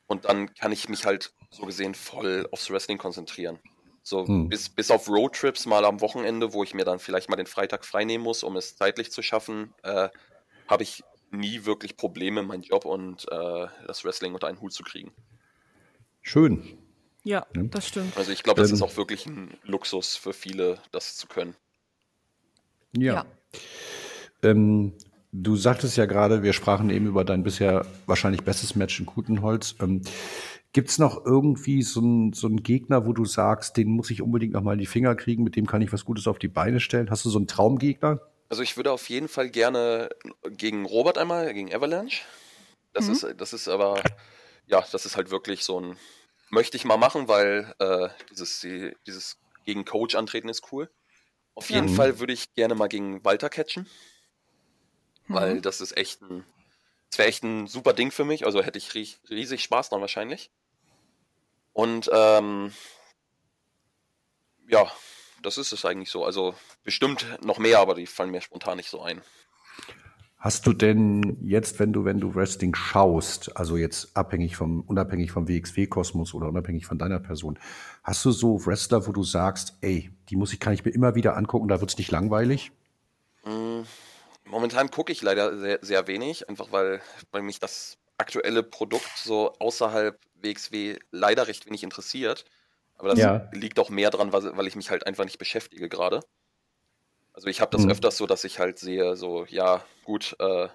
Und dann kann ich mich halt so gesehen voll aufs Wrestling konzentrieren. So hm. bis, bis auf Roadtrips mal am Wochenende, wo ich mir dann vielleicht mal den Freitag freinehmen muss, um es zeitlich zu schaffen, äh, habe ich nie wirklich Probleme, meinen Job und äh, das Wrestling unter einen Hut zu kriegen. Schön. Ja, ja. das stimmt. Also ich glaube, das ähm, ist auch wirklich ein Luxus für viele, das zu können. Ja. ja. Ähm, du sagtest ja gerade, wir sprachen eben über dein bisher wahrscheinlich bestes Match in Kutenholz. Ähm, Gibt es noch irgendwie so einen so Gegner, wo du sagst, den muss ich unbedingt noch mal in die Finger kriegen, mit dem kann ich was Gutes auf die Beine stellen? Hast du so einen Traumgegner? Also ich würde auf jeden Fall gerne gegen Robert einmal, gegen Avalanche. Das mhm. ist, das ist aber, ja, das ist halt wirklich so ein, möchte ich mal machen, weil äh, dieses, die, dieses gegen Coach antreten ist cool. Auf jeden mhm. Fall würde ich gerne mal gegen Walter catchen, mhm. weil das ist echt ein das wäre echt ein super Ding für mich. Also hätte ich riesig Spaß dran wahrscheinlich. Und ähm, ja, das ist es eigentlich so. Also bestimmt noch mehr, aber die fallen mir spontan nicht so ein. Hast du denn jetzt, wenn du, wenn du Wrestling schaust, also jetzt abhängig vom, unabhängig vom WXW-Kosmos oder unabhängig von deiner Person, hast du so Wrestler, wo du sagst, ey, die muss ich, kann ich mir immer wieder angucken, da wird es nicht langweilig? Momentan gucke ich leider sehr, sehr wenig, einfach weil, weil mich das aktuelle Produkt so außerhalb WXW leider recht wenig interessiert. Aber das ja. liegt auch mehr dran, weil, weil ich mich halt einfach nicht beschäftige gerade. Also ich habe das mhm. öfters so, dass ich halt sehe, so, ja, gut, äh,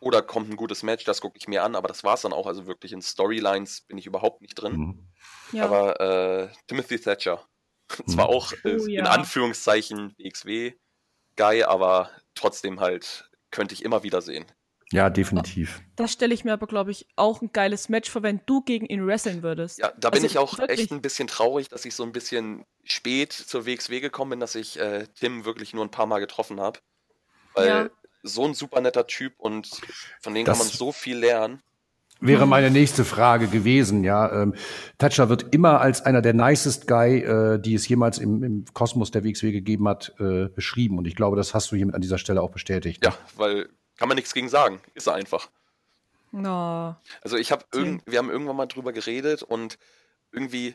oder kommt ein gutes Match, das gucke ich mir an, aber das war es dann auch. Also wirklich in Storylines bin ich überhaupt nicht drin. Mhm. Ja. Aber äh, Timothy Thatcher, *laughs* zwar mhm. auch äh, oh, ja. in Anführungszeichen WXW-Guy, aber trotzdem halt könnte ich immer wieder sehen. Ja, definitiv. Das stelle ich mir aber, glaube ich, auch ein geiles Match vor, wenn du gegen ihn wresteln würdest. Ja, da bin also, ich auch wirklich? echt ein bisschen traurig, dass ich so ein bisschen spät zur WXW gekommen bin, dass ich äh, Tim wirklich nur ein paar Mal getroffen habe. Weil ja. so ein super netter Typ und von dem das kann man so viel lernen wäre meine nächste Frage gewesen. Ja, ähm, Thatcher wird immer als einer der nicest Guy, äh, die es jemals im, im Kosmos der WXW gegeben hat, äh, beschrieben. Und ich glaube, das hast du hiermit an dieser Stelle auch bestätigt. Ja, weil kann man nichts gegen sagen. Ist er einfach. No. Also ich habe irgend, wir haben irgendwann mal drüber geredet und irgendwie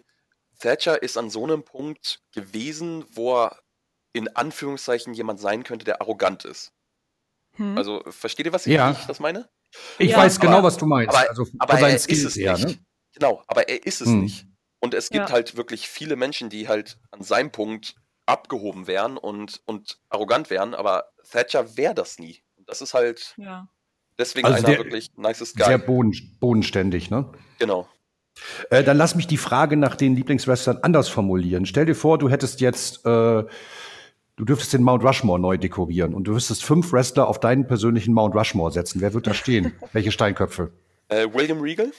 Thatcher ist an so einem Punkt gewesen, wo er in Anführungszeichen jemand sein könnte, der arrogant ist. Hm. Also versteht ihr, was ich, ja. ich das meine? Ich ja, weiß genau, was du meinst. Aber, also, aber er Skills ist es eher, nicht. Ne? Genau, aber er ist es hm. nicht. Und es gibt ja. halt wirklich viele Menschen, die halt an seinem Punkt abgehoben wären und, und arrogant wären, aber Thatcher wäre das nie. Und das ist halt ja. deswegen also einer der, wirklich nicest Guy. Sehr boden, bodenständig, ne? Genau. Äh, dann lass mich die Frage nach den Lieblingswrestlern anders formulieren. Stell dir vor, du hättest jetzt äh, du dürftest den Mount Rushmore neu dekorieren und du wüsstest fünf Wrestler auf deinen persönlichen Mount Rushmore setzen. Wer wird da stehen? *laughs* Welche Steinköpfe? Äh, William Regal.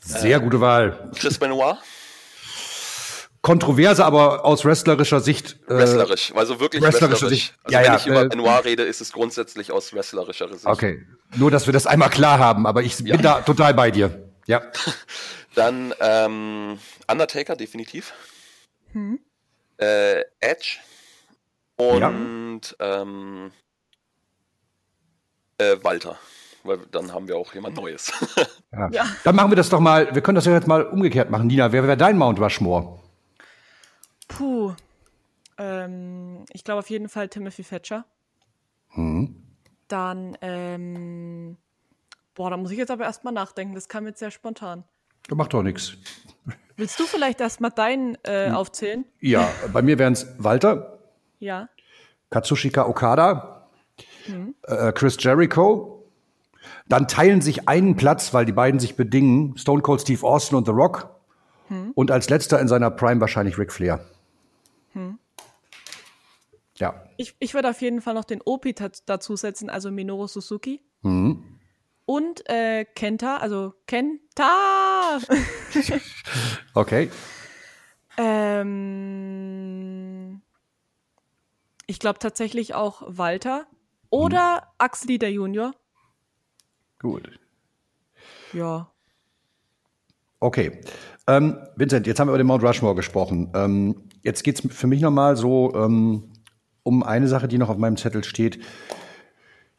Sehr äh, gute Wahl. Chris Benoit. Kontroverse, aber aus wrestlerischer Sicht. Äh, wrestlerisch, also wirklich wrestlerische Sicht. Also ja, wenn ja, ich über äh, Benoit rede, ist es grundsätzlich aus wrestlerischer Sicht. Okay, nur dass wir das einmal klar haben, aber ich ja. bin da total bei dir. Ja. *laughs* Dann ähm, Undertaker, definitiv. Hm. Äh, Edge. Und ja. ähm, äh, Walter. Weil dann haben wir auch jemand Neues. *laughs* ja. ja. Dann machen wir das doch mal, wir können das ja jetzt mal umgekehrt machen. Nina, wer wäre dein Mount Rushmore? Puh. Ähm, ich glaube auf jeden Fall Timothy Thatcher. Hm. Dann, ähm, boah, da muss ich jetzt aber erstmal nachdenken. Das kam jetzt sehr spontan. Macht doch nichts. Willst du vielleicht erstmal deinen äh, hm. aufzählen? Ja, bei mir wären es Walter, ja. Katsushika Okada, mhm. äh, Chris Jericho. Dann teilen sich einen Platz, weil die beiden sich bedingen, Stone Cold Steve Austin und The Rock. Mhm. Und als letzter in seiner Prime wahrscheinlich Ric Flair. Mhm. Ja. Ich, ich würde auf jeden Fall noch den Opi dazusetzen, also Minoru Suzuki. Mhm. Und äh, Kenta, also Kenta! *laughs* okay. *laughs* Ähm, ich glaube tatsächlich auch Walter oder mhm. Axel Dieter Junior. Gut. Ja. Okay. Ähm, Vincent, jetzt haben wir über den Mount Rushmore gesprochen. Ähm, jetzt geht es für mich nochmal so ähm, um eine Sache, die noch auf meinem Zettel steht.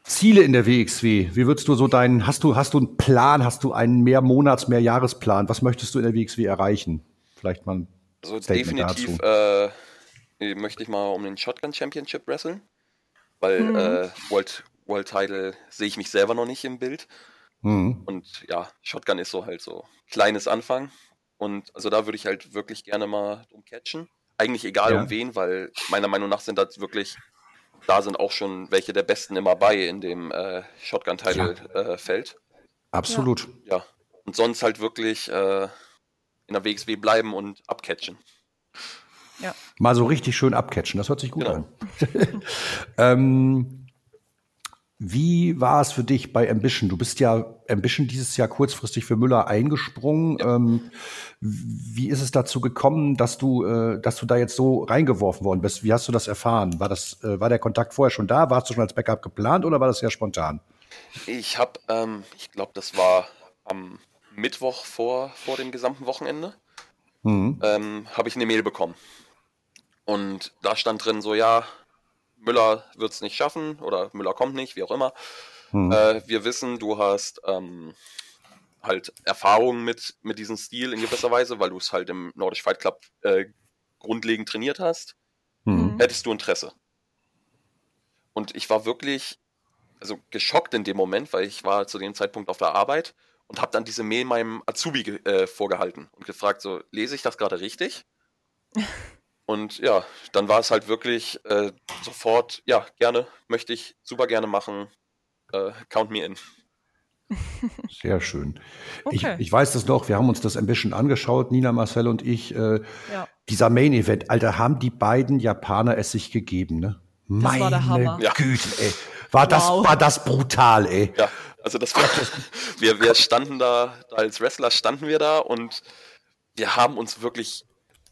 Ziele in der WXW. Wie würdest du so deinen, hast du, hast du einen Plan, hast du einen mehr Monats-, mehr Jahresplan? Was möchtest du in der WXW erreichen? Vielleicht mal ein also Statement definitiv äh, möchte ich mal um den Shotgun Championship wresteln, weil mhm. äh, World, World Title sehe ich mich selber noch nicht im Bild. Mhm. Und ja, Shotgun ist so halt so kleines Anfang. Und also da würde ich halt wirklich gerne mal drum catchen. Eigentlich egal ja. um wen, weil meiner Meinung nach sind das wirklich, da sind auch schon welche der Besten immer bei in dem äh, Shotgun-Title-Feld. Ja. Äh, Absolut. Ja. ja. Und sonst halt wirklich äh, in der WXW bleiben und abcatchen. Ja. Mal so richtig schön abcatchen, das hört sich gut genau. an. *laughs* ähm, wie war es für dich bei Ambition? Du bist ja Ambition dieses Jahr kurzfristig für Müller eingesprungen. Ja. Ähm, wie ist es dazu gekommen, dass du, äh, dass du da jetzt so reingeworfen worden bist? Wie hast du das erfahren? War das, äh, war der Kontakt vorher schon da? Warst du schon als Backup geplant oder war das sehr spontan? Ich habe, ähm, ich glaube, das war am Mittwoch vor, vor dem gesamten Wochenende, mhm. ähm, habe ich eine Mail bekommen. Und da stand drin so, ja, Müller wird es nicht schaffen oder Müller kommt nicht, wie auch immer. Mhm. Äh, wir wissen, du hast ähm, halt Erfahrung mit, mit diesem Stil in gewisser Weise, weil du es halt im Nordisch Fight Club äh, grundlegend trainiert hast. Mhm. Hättest du Interesse? Und ich war wirklich also geschockt in dem Moment, weil ich war zu dem Zeitpunkt auf der Arbeit und habe dann diese Mail meinem Azubi äh, vorgehalten und gefragt, so, lese ich das gerade richtig? *laughs* und ja, dann war es halt wirklich äh, sofort, ja, gerne, möchte ich super gerne machen, äh, count me in. Sehr schön. Okay. Ich, ich, weiß das noch, wir haben uns das ein bisschen angeschaut, Nina, Marcel und ich. Äh, ja. Dieser Main Event, Alter, haben die beiden Japaner es sich gegeben, ne? Das Meine war der Hammer. Güte, ey. War, wow. das, war das brutal, ey. Ja. Also das war, wir, wir standen da, als Wrestler standen wir da und wir haben uns wirklich,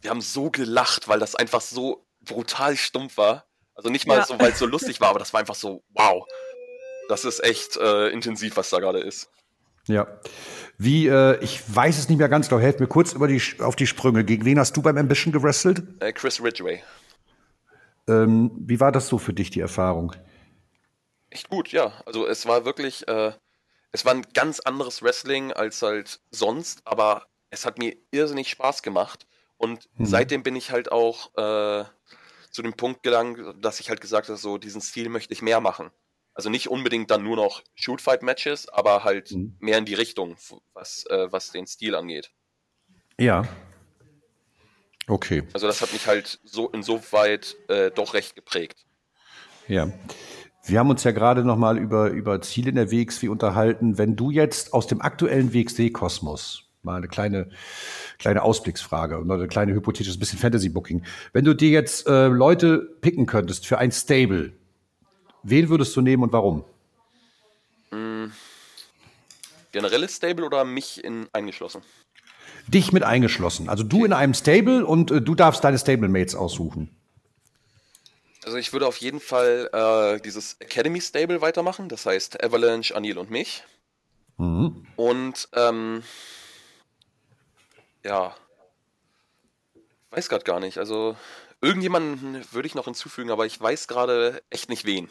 wir haben so gelacht, weil das einfach so brutal stumpf war. Also nicht mal ja. so, weil es so lustig war, aber das war einfach so, wow. Das ist echt äh, intensiv, was da gerade ist. Ja. Wie, äh, ich weiß es nicht mehr ganz genau, helft mir kurz über die, auf die Sprünge. Gegen wen hast du beim Ambition gewrestelt? Äh, Chris Ridgway. Ähm, wie war das so für dich, die Erfahrung? echt gut, ja. Also es war wirklich, äh, es war ein ganz anderes Wrestling als halt sonst, aber es hat mir irrsinnig Spaß gemacht. Und mhm. seitdem bin ich halt auch äh, zu dem Punkt gelangt, dass ich halt gesagt habe, so diesen Stil möchte ich mehr machen. Also nicht unbedingt dann nur noch Shoot-Fight-Matches, aber halt mhm. mehr in die Richtung, was, äh, was den Stil angeht. Ja. Okay. Also das hat mich halt so insoweit äh, doch recht geprägt. Ja. Wir haben uns ja gerade noch mal über, über Ziele in der WXW unterhalten. Wenn du jetzt aus dem aktuellen WXW-Kosmos mal eine kleine, kleine Ausblicksfrage oder eine kleine hypothetisches bisschen Fantasy-Booking. Wenn du dir jetzt äh, Leute picken könntest für ein Stable, wen würdest du nehmen und warum? Mm, generelles Stable oder mich in, eingeschlossen? Dich mit eingeschlossen. Also du in einem Stable und äh, du darfst deine Stablemates aussuchen. Also ich würde auf jeden Fall äh, dieses Academy Stable weitermachen, das heißt Avalanche, Anil und mich. Mhm. Und ähm, ja, weiß gerade gar nicht. Also irgendjemanden würde ich noch hinzufügen, aber ich weiß gerade echt nicht wen.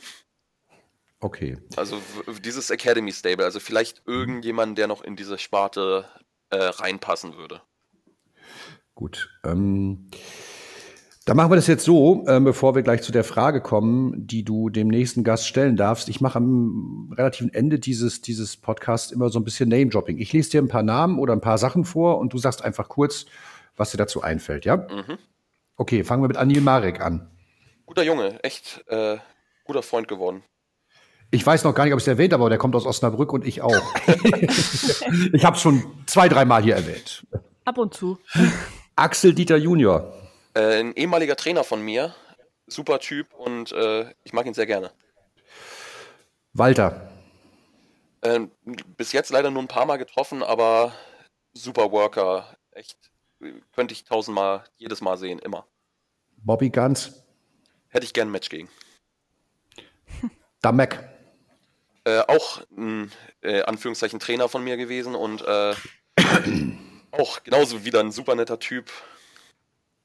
Okay. Also dieses Academy Stable, also vielleicht irgendjemand, der noch in diese Sparte äh, reinpassen würde. Gut. Ähm, dann machen wir das jetzt so, äh, bevor wir gleich zu der Frage kommen, die du dem nächsten Gast stellen darfst. Ich mache am relativen Ende dieses, dieses Podcasts immer so ein bisschen Name-Dropping. Ich lese dir ein paar Namen oder ein paar Sachen vor und du sagst einfach kurz, was dir dazu einfällt, ja? Mhm. Okay, fangen wir mit Anil Marek an. guter Junge, echt äh, guter Freund geworden. Ich weiß noch gar nicht, ob ich es erwähnt habe, aber der kommt aus Osnabrück und ich auch. *laughs* ich habe es schon zwei, dreimal hier erwähnt. Ab und zu. Axel Dieter Junior. Äh, ein ehemaliger Trainer von mir. Super Typ und äh, ich mag ihn sehr gerne. Walter. Äh, bis jetzt leider nur ein paar Mal getroffen, aber super Worker. Echt, könnte ich tausendmal jedes Mal sehen, immer. Bobby Ganz. Hätte ich gern ein Match gegen. *laughs* Damek. Äh, auch ein äh, Anführungszeichen Trainer von mir gewesen und äh, *coughs* auch genauso wieder ein super netter Typ.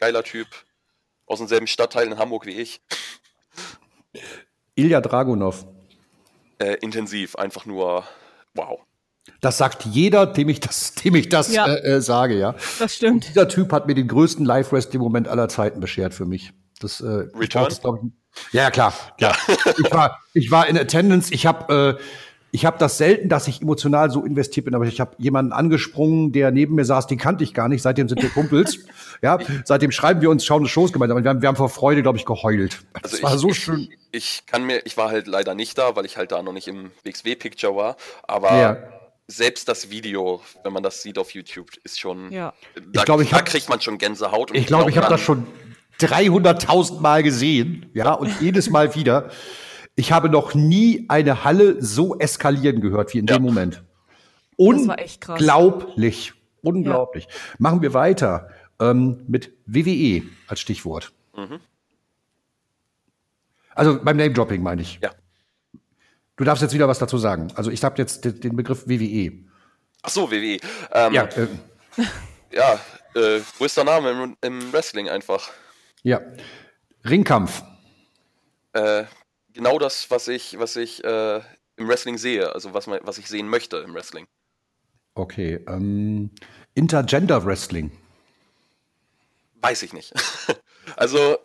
Geiler Typ. Aus demselben Stadtteil in Hamburg wie ich. Ilya Dragunov. Äh, intensiv, einfach nur wow. Das sagt jeder, dem ich das, dem ich das ja. Äh, äh, sage, ja. Das stimmt. Und dieser Typ hat mir den größten Live-Wrestling-Moment aller Zeiten beschert für mich. Das, äh, Return? Das, ich, ja, klar. Ja. ich, war, ich war in Attendance. Ich habe äh, ich habe das selten, dass ich emotional so investiert bin, aber ich habe jemanden angesprungen, der neben mir saß, den kannte ich gar nicht. Seitdem sind wir Kumpels. *laughs* ja, seitdem schreiben wir uns, schauen Shows gemeinsam. Wir haben, wir haben vor Freude, glaube ich, geheult. Also das war ich, so schön. Ich, ich, kann mir, ich war halt leider nicht da, weil ich halt da noch nicht im WXW-Picture war. Aber ja. selbst das Video, wenn man das sieht auf YouTube, ist schon. Ja. Da, ich glaub, ich da hab, kriegt man schon Gänsehaut. ich glaube, ich habe das schon 300.000 Mal gesehen, ja, und jedes Mal wieder. Ich habe noch nie eine Halle so eskalieren gehört wie in ja. dem Moment. Unglaublich. Unglaublich. Ja. Machen wir weiter ähm, mit WWE als Stichwort. Mhm. Also beim Name-Dropping meine ich. Ja. Du darfst jetzt wieder was dazu sagen. Also ich habe jetzt den Begriff WWE. Ach so, WWE. Ähm, ja, äh, *laughs* ja äh, größter Name im, im Wrestling einfach. Ja. Ringkampf. Äh, genau das, was ich, was ich äh, im Wrestling sehe, also was, was ich sehen möchte im Wrestling. Okay. Ähm, Intergender Wrestling. Weiß ich nicht. *laughs* also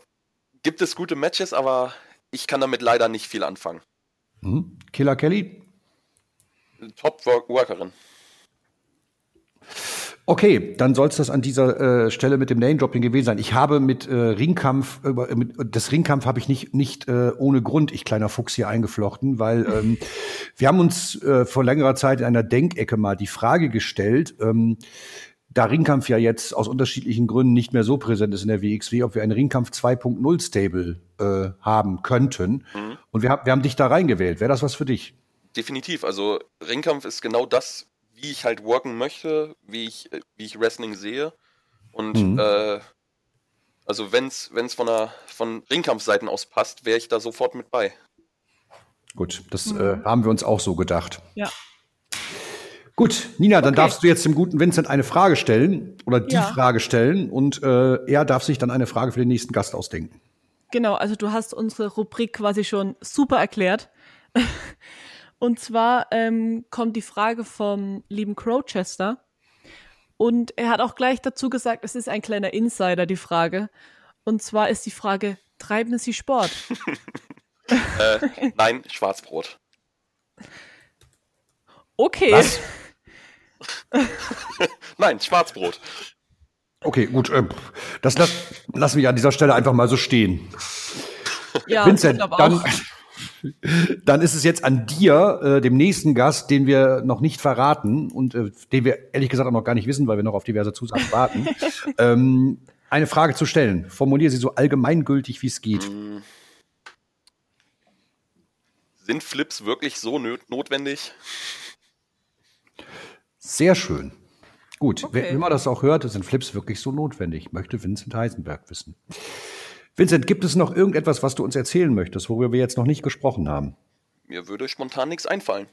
gibt es gute Matches, aber ich kann damit leider nicht viel anfangen. Mhm. Killer Kelly? Top-Workerin. Okay, dann soll es das an dieser äh, Stelle mit dem Name-Dropping gewesen sein. Ich habe mit äh, Ringkampf, äh, mit, das Ringkampf habe ich nicht, nicht äh, ohne Grund, ich kleiner Fuchs hier eingeflochten, weil *laughs* ähm, wir haben uns äh, vor längerer Zeit in einer Denkecke mal die Frage gestellt, ähm, da Ringkampf ja jetzt aus unterschiedlichen Gründen nicht mehr so präsent ist in der WXW, ob wir einen Ringkampf 2.0 Stable äh, haben könnten. Mhm. Und wir, hab, wir haben dich da reingewählt. Wäre das was für dich? Definitiv. Also Ringkampf ist genau das, wie ich halt worken möchte, wie ich, wie ich Wrestling sehe. Und mhm. äh, also wenn's, wenn's von der von Ringkampfseiten aus passt, wäre ich da sofort mit bei. Gut, das mhm. äh, haben wir uns auch so gedacht. Ja. Gut, Nina, dann okay. darfst du jetzt dem guten Vincent eine Frage stellen oder die ja. Frage stellen und äh, er darf sich dann eine Frage für den nächsten Gast ausdenken. Genau, also du hast unsere Rubrik quasi schon super erklärt. Und zwar ähm, kommt die Frage vom lieben Crowchester. Und er hat auch gleich dazu gesagt, es ist ein kleiner Insider, die Frage. Und zwar ist die Frage, treiben Sie Sport? *laughs* *laughs* äh, nein, Schwarzbrot. Okay. Was? *laughs* nein, Schwarzbrot. Okay, gut. Äh, das lass, lassen wir an dieser Stelle einfach mal so stehen. Ja, Vincent, dann, auch. *laughs* Dann ist es jetzt an dir, äh, dem nächsten Gast, den wir noch nicht verraten und äh, den wir ehrlich gesagt auch noch gar nicht wissen, weil wir noch auf diverse Zusagen warten, *laughs* ähm, eine Frage zu stellen. Formuliere sie so allgemeingültig, wie es geht. Hm. Sind Flips wirklich so notwendig? Sehr schön. Gut, okay. wer immer das auch hört, sind Flips wirklich so notwendig, möchte Vincent Heisenberg wissen. Vincent, gibt es noch irgendetwas, was du uns erzählen möchtest, worüber wir jetzt noch nicht gesprochen haben? Mir würde spontan nichts einfallen.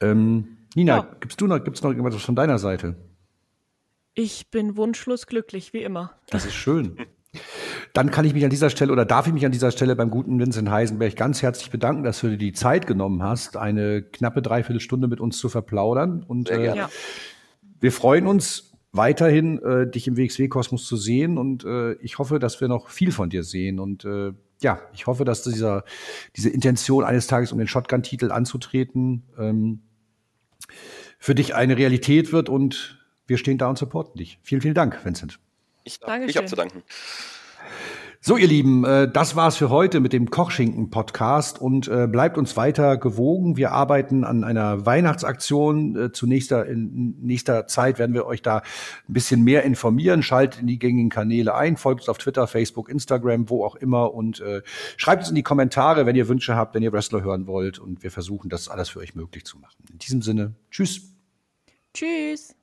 Ähm, Nina, ja. gibst du noch, gibt's noch irgendwas von deiner Seite? Ich bin wunschlos glücklich, wie immer. Das ist schön. Dann kann ich mich an dieser Stelle oder darf ich mich an dieser Stelle beim guten Vincent Heisenberg ganz herzlich bedanken, dass du dir die Zeit genommen hast, eine knappe Dreiviertelstunde mit uns zu verplaudern. Und äh, ja. wir freuen uns weiterhin äh, dich im WXW-Kosmos zu sehen und äh, ich hoffe, dass wir noch viel von dir sehen und äh, ja, ich hoffe, dass dieser, diese Intention eines Tages um den Shotgun-Titel anzutreten ähm, für dich eine Realität wird und wir stehen da und supporten dich. Vielen, vielen Dank, Vincent. Ich, ich habe zu danken. So, ihr Lieben, äh, das war's für heute mit dem Kochschinken-Podcast und äh, bleibt uns weiter gewogen. Wir arbeiten an einer Weihnachtsaktion. Äh, zunächst in nächster Zeit werden wir euch da ein bisschen mehr informieren. Schaltet in die gängigen Kanäle ein, folgt uns auf Twitter, Facebook, Instagram, wo auch immer und schreibt uns in die Kommentare, wenn ihr Wünsche habt, wenn ihr Wrestler hören wollt und wir versuchen, das alles für euch möglich zu machen. In diesem Sinne, tschüss. Tschüss.